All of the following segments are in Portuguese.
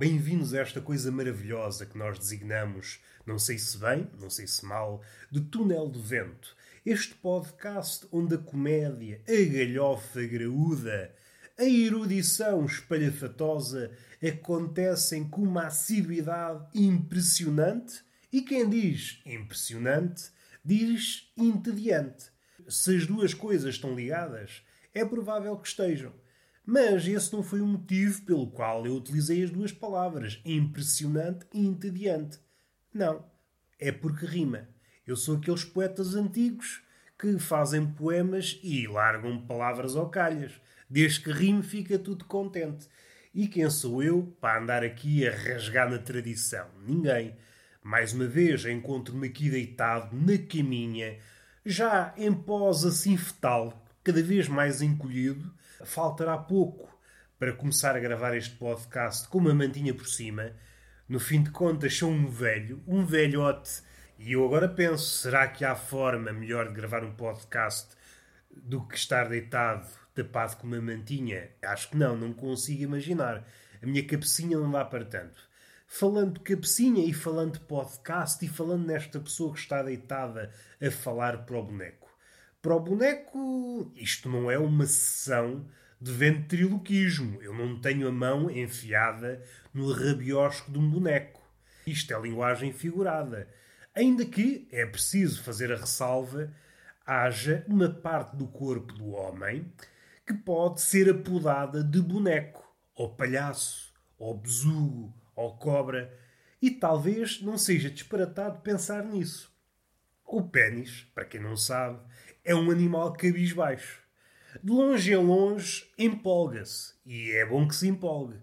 Bem-vindos a esta coisa maravilhosa que nós designamos, não sei se bem, não sei se mal, de Túnel do Vento. Este podcast onde a comédia, a galhofa graúda, a erudição espalhafatosa acontecem com uma assiduidade impressionante e quem diz impressionante diz entediante. Se as duas coisas estão ligadas, é provável que estejam. Mas esse não foi o motivo pelo qual eu utilizei as duas palavras, impressionante e entediante. Não, é porque rima. Eu sou aqueles poetas antigos que fazem poemas e largam palavras ao calhas. Desde que rime fica tudo contente. E quem sou eu para andar aqui a rasgar na tradição? Ninguém. Mais uma vez encontro-me aqui deitado na caminha, já em pós assim fetal, cada vez mais encolhido, faltará pouco para começar a gravar este podcast com uma mantinha por cima. No fim de contas, sou um velho, um velhote. E eu agora penso: será que há forma melhor de gravar um podcast do que estar deitado, tapado com uma mantinha? Acho que não, não consigo imaginar. A minha cabecinha não dá para tanto. Falando de cabecinha e falando de podcast e falando nesta pessoa que está deitada a falar para o boneco. Para o boneco, isto não é uma sessão de ventriloquismo. Eu não tenho a mão enfiada no rabiosco de um boneco. Isto é linguagem figurada. Ainda que é preciso fazer a ressalva, haja uma parte do corpo do homem que pode ser apodada de boneco, ou palhaço, ou besugo, ou cobra, e talvez não seja disparatado pensar nisso. O pênis, para quem não sabe, é um animal cabisbaixo. De longe a longe empolga-se, e é bom que se empolgue,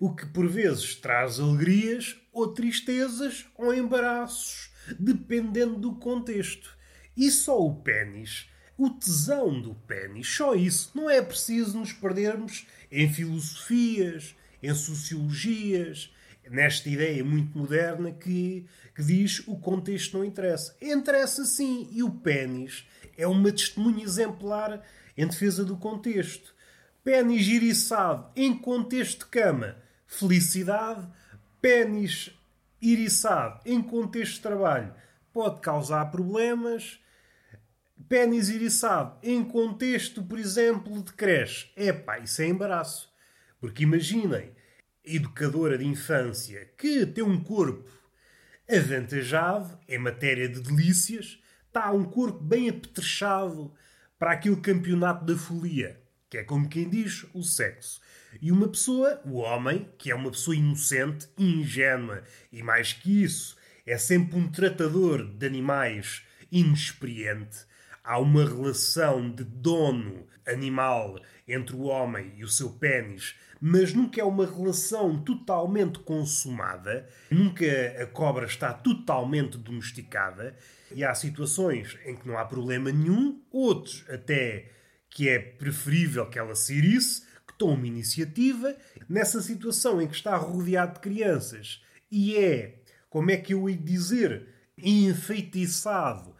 o que por vezes traz alegrias ou tristezas ou embaraços, dependendo do contexto. E só o pênis, o tesão do pênis, só isso, não é preciso nos perdermos em filosofias, em sociologias, nesta ideia muito moderna que, que diz o contexto não interessa. Interessa sim, e o pênis é uma testemunha exemplar em defesa do contexto. Pênis iriçado em contexto de cama, felicidade. Pênis iriçado em contexto de trabalho pode causar problemas. Pênis iriçado em contexto, por exemplo, de creche. Epá, isso é embaraço. Porque imaginem, educadora de infância que tem um corpo avantajado em matéria de delícias, está um corpo bem apetrechado para aquele campeonato da folia, que é como quem diz o sexo. E uma pessoa, o homem, que é uma pessoa inocente, ingênua e mais que isso, é sempre um tratador de animais inexperiente. Há uma relação de dono animal entre o homem e o seu pênis mas nunca é uma relação totalmente consumada, nunca a cobra está totalmente domesticada, e há situações em que não há problema nenhum, outros até que é preferível que ela se irice, que tome iniciativa. Nessa situação em que está rodeado de crianças e é, como é que eu ia dizer, enfeitiçado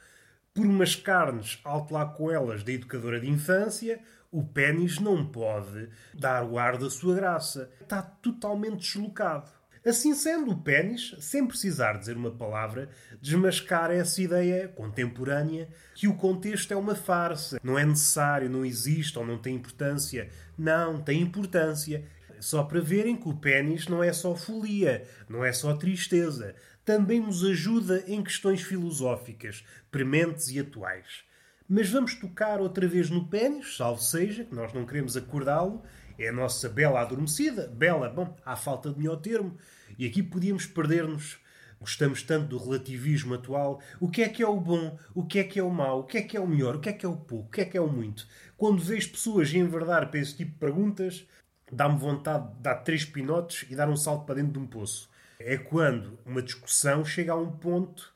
por umas carnes, alto lá com elas, da educadora de infância, o pênis não pode dar o ar da sua graça. Está totalmente deslocado. Assim sendo, o pênis, sem precisar dizer uma palavra, desmascara essa ideia contemporânea que o contexto é uma farsa. Não é necessário, não existe ou não tem importância. Não, tem importância. Só para verem que o pênis não é só folia, não é só tristeza. Também nos ajuda em questões filosóficas, prementes e atuais. Mas vamos tocar outra vez no pênis, salvo seja, que nós não queremos acordá-lo. É a nossa bela adormecida. Bela, bom, há falta de melhor termo. E aqui podíamos perder-nos. Gostamos tanto do relativismo atual. O que é que é o bom? O que é que é o mau? O que é que é o melhor? O que é que é o pouco? O que é que é o muito? Quando vejo pessoas enverdar para esse tipo de perguntas, dá-me vontade de dar três pinotes e dar um salto para dentro de um poço. É quando uma discussão chega a um ponto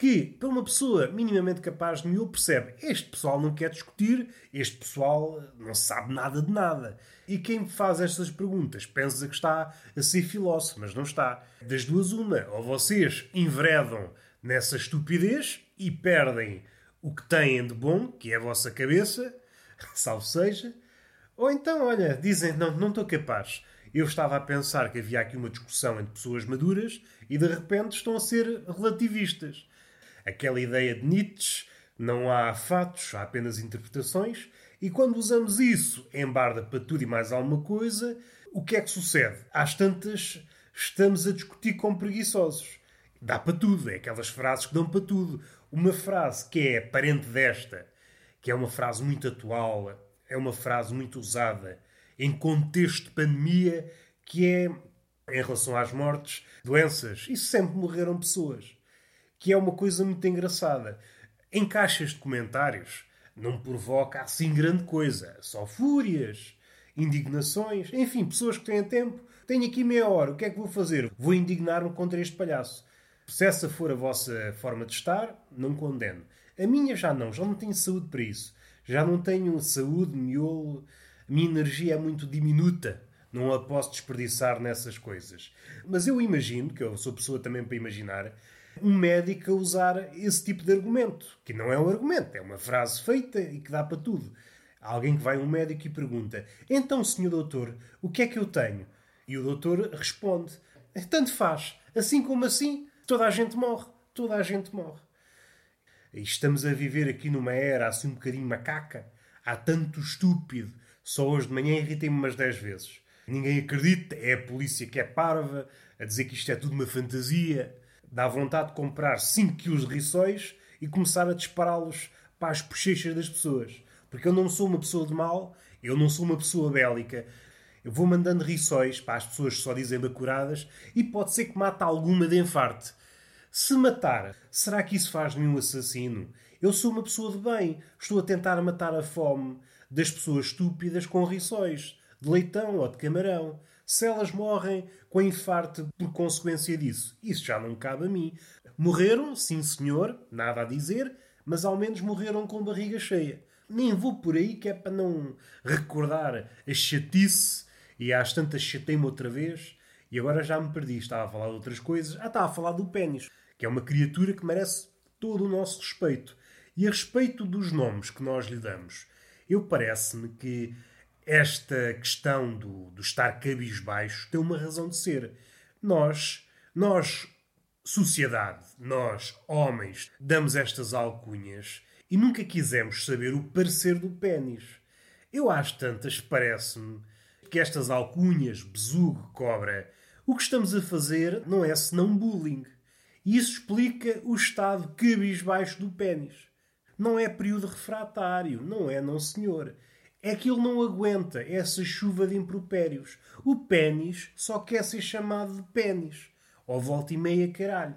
que, para uma pessoa minimamente capaz de me percebe este pessoal não quer discutir, este pessoal não sabe nada de nada. E quem faz estas perguntas pensa que está a ser filósofo, mas não está. Das duas, uma. Ou vocês enveredam nessa estupidez e perdem o que têm de bom, que é a vossa cabeça, salvo seja, Ou então, olha, dizem, não, não estou capaz. Eu estava a pensar que havia aqui uma discussão entre pessoas maduras e de repente estão a ser relativistas. Aquela ideia de Nietzsche, não há fatos, há apenas interpretações, e quando usamos isso em barda para tudo e mais alguma coisa, o que é que sucede? Às tantas, estamos a discutir com preguiçosos. Dá para tudo, é aquelas frases que dão para tudo. Uma frase que é parente desta, que é uma frase muito atual, é uma frase muito usada em contexto de pandemia, que é em relação às mortes, doenças, e sempre morreram pessoas. Que é uma coisa muito engraçada. Em caixas de comentários não provoca assim grande coisa, só fúrias, indignações, enfim, pessoas que têm tempo. Tenho aqui meia hora, o que é que vou fazer? Vou indignar-me contra este palhaço. Se essa for a vossa forma de estar, não condeno. A minha já não, já não tenho saúde para isso. Já não tenho saúde, miolo, a minha energia é muito diminuta. Não a posso desperdiçar nessas coisas. Mas eu imagino, que eu sou pessoa também para imaginar, um médico a usar esse tipo de argumento. Que não é um argumento, é uma frase feita e que dá para tudo. Alguém que vai a um médico e pergunta: Então, senhor doutor, o que é que eu tenho? E o doutor responde: Tanto faz. Assim como assim, toda a gente morre. Toda a gente morre. Estamos a viver aqui numa era assim um bocadinho macaca. Há tanto estúpido. Só hoje de manhã irritei-me umas 10 vezes. Ninguém acredita, é a polícia que é parva, a dizer que isto é tudo uma fantasia. Dá vontade de comprar 5 quilos de rissóis e começar a dispará-los para as bochechas das pessoas. Porque eu não sou uma pessoa de mal, eu não sou uma pessoa bélica. Eu vou mandando rissóis para as pessoas que só dizem bacuradas e pode ser que mate alguma de enfarte. Se matar, será que isso faz de mim um assassino? Eu sou uma pessoa de bem, estou a tentar matar a fome das pessoas estúpidas com rissóis, de leitão ou de camarão. Se elas morrem com infarto por consequência disso, isso já não cabe a mim. Morreram, sim senhor, nada a dizer, mas ao menos morreram com barriga cheia. Nem vou por aí que é para não recordar a chatice e às tantas chatei-me outra vez e agora já me perdi. Estava a falar de outras coisas. Ah, estava a falar do pênis, que é uma criatura que merece todo o nosso respeito. E a respeito dos nomes que nós lhe damos, eu parece-me que esta questão do, do estar cabisbaixo tem uma razão de ser. Nós, nós, sociedade, nós, homens, damos estas alcunhas e nunca quisemos saber o parecer do pênis. Eu às tantas parece-me que estas alcunhas, besugo, cobra, o que estamos a fazer não é senão bullying. Isso explica o estado cabisbaixo do pênis. Não é período refratário, não é, não senhor. É que ele não aguenta essa chuva de impropérios. O pênis só quer ser chamado de pênis. Ou volta e meia caralho.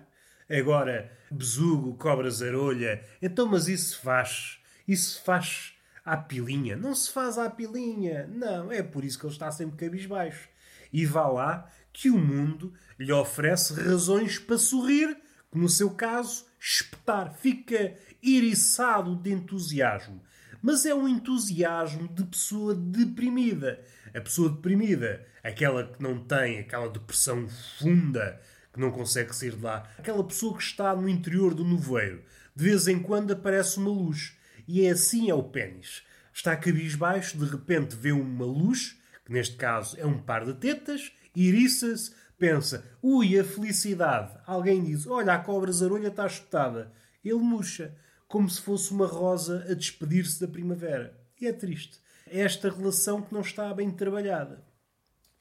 Agora, besugo, cobra zarolha. Então, mas isso faz. Isso faz à pilinha. Não se faz à pilinha. Não, é por isso que ele está sempre cabisbaixo. E vá lá que o mundo lhe oferece razões para sorrir, que no seu caso, espetar. Fica eriçado de entusiasmo. Mas é um entusiasmo de pessoa deprimida. A pessoa deprimida, aquela que não tem aquela depressão funda, que não consegue sair de lá. Aquela pessoa que está no interior do nevoeiro. De vez em quando aparece uma luz. E é assim é o pênis. Está cabisbaixo, de repente vê uma luz, que neste caso é um par de tetas, iriça-se, pensa, ui, a felicidade. Alguém diz, olha, a cobra zarolha está espetada. Ele murcha, como se fosse uma rosa a despedir-se da primavera. E é triste. É esta relação que não está bem trabalhada.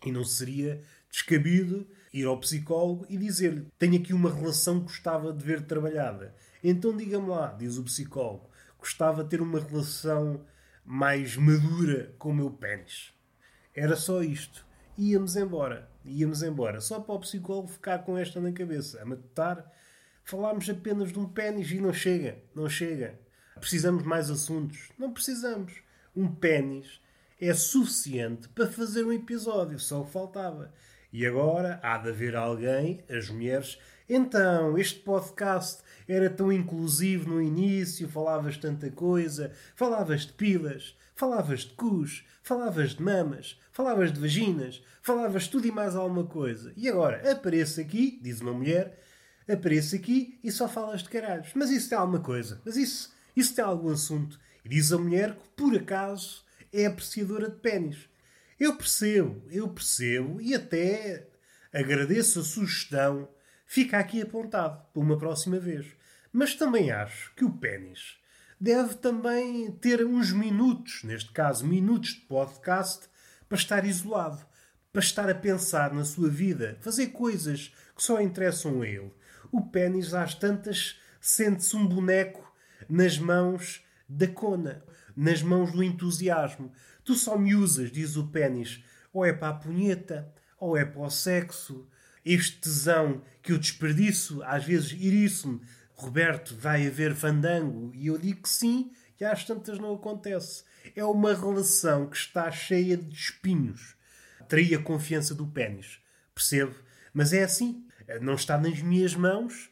E não seria descabido ir ao psicólogo e dizer-lhe: Tenho aqui uma relação que gostava de ver trabalhada. Então diga-me lá, diz o psicólogo, gostava de ter uma relação mais madura com o meu pênis. Era só isto. Íamos embora. Íamos embora. Só para o psicólogo ficar com esta na cabeça. A matar. Falámos apenas de um pênis e não chega. Não chega. Precisamos mais assuntos. Não precisamos. Um pênis é suficiente para fazer um episódio. Só faltava. E agora há de haver alguém, as mulheres. Então, este podcast era tão inclusivo no início, falavas tanta coisa, falavas de pilas, falavas de cus, falavas de mamas, falavas de vaginas, falavas tudo e mais alguma coisa. E agora apareço aqui, diz uma mulher, apareço aqui e só falas de caralhos. Mas isso tem alguma coisa, mas isso, isso tem algum assunto. E diz a mulher que, por acaso, é apreciadora de pênis. Eu percebo, eu percebo e até agradeço a sugestão. Fica aqui apontado para uma próxima vez. Mas também acho que o pênis deve também ter uns minutos, neste caso minutos de podcast, para estar isolado, para estar a pensar na sua vida, fazer coisas que só interessam a ele. O pênis, às tantas, sente-se um boneco nas mãos da cona, nas mãos do entusiasmo. Tu só me usas, diz o pênis, ou é para a punheta, ou é para o sexo. Este tesão que eu desperdiço, às vezes iriço-me, Roberto, vai haver fandango? E eu digo que sim, e às tantas não acontece. É uma relação que está cheia de espinhos. Traí a confiança do pênis. Percebo? Mas é assim. Não está nas minhas mãos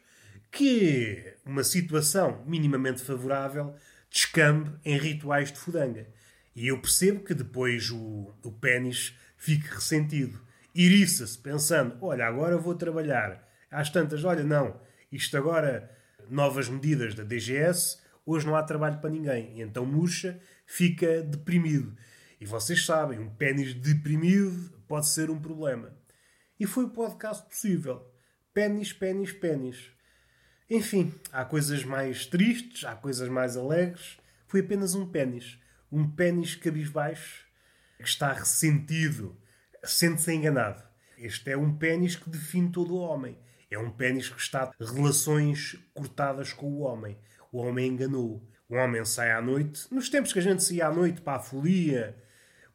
que uma situação minimamente favorável descambe em rituais de fudanga. E eu percebo que depois o, o pênis fique ressentido. Iriça-se, pensando: olha, agora vou trabalhar. Às tantas, olha, não, isto agora, novas medidas da DGS, hoje não há trabalho para ninguém. E então murcha, fica deprimido. E vocês sabem, um pênis deprimido pode ser um problema. E foi o podcast possível. Pênis, pênis, pênis. Enfim, há coisas mais tristes, há coisas mais alegres. Foi apenas um pênis. Um pênis cabisbaixo que está ressentido, sente-se enganado. Este é um pênis que define todo o homem. É um pênis que está relações cortadas com o homem. O homem enganou. O homem sai à noite. Nos tempos que a gente saía à noite para a folia,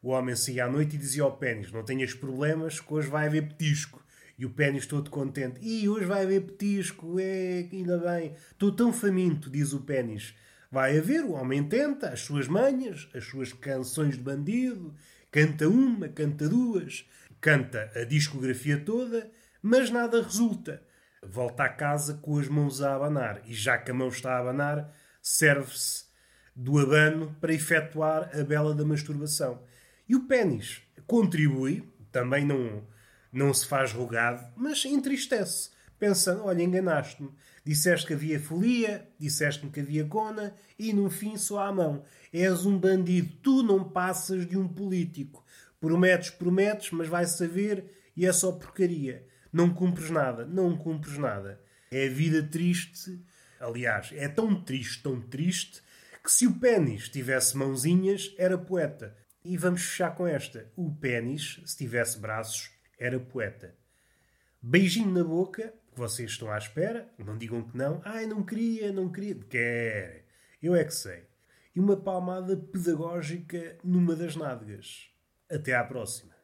o homem saía à noite e dizia ao pênis: Não tenhas problemas, que hoje vai haver petisco. E o pênis todo contente. E hoje vai haver petisco, é, ainda bem. Estou tão faminto, diz o pênis. Vai haver, o homem tenta, as suas manhas, as suas canções de bandido. Canta uma, canta duas, canta a discografia toda, mas nada resulta. Volta à casa com as mãos a abanar. E já que a mão está a abanar, serve-se do abano para efetuar a bela da masturbação. E o pênis contribui, também não não se faz rogado, mas entristece, pensando: olha, enganaste-me. Disseste que havia folia, disseste-me que havia cona e no fim só à mão. És um bandido, tu não passas de um político. Prometes, prometes, mas vai saber e é só porcaria. Não cumpres nada, não cumpres nada. É a vida triste. Aliás, é tão triste, tão triste, que se o pênis tivesse mãozinhas, era poeta. E vamos fechar com esta. O pênis, se tivesse braços, era poeta. Beijinho na boca, que vocês estão à espera, não digam que não. Ai, não queria, não queria. Quer. Eu é que sei. E uma palmada pedagógica numa das nádegas. Até à próxima.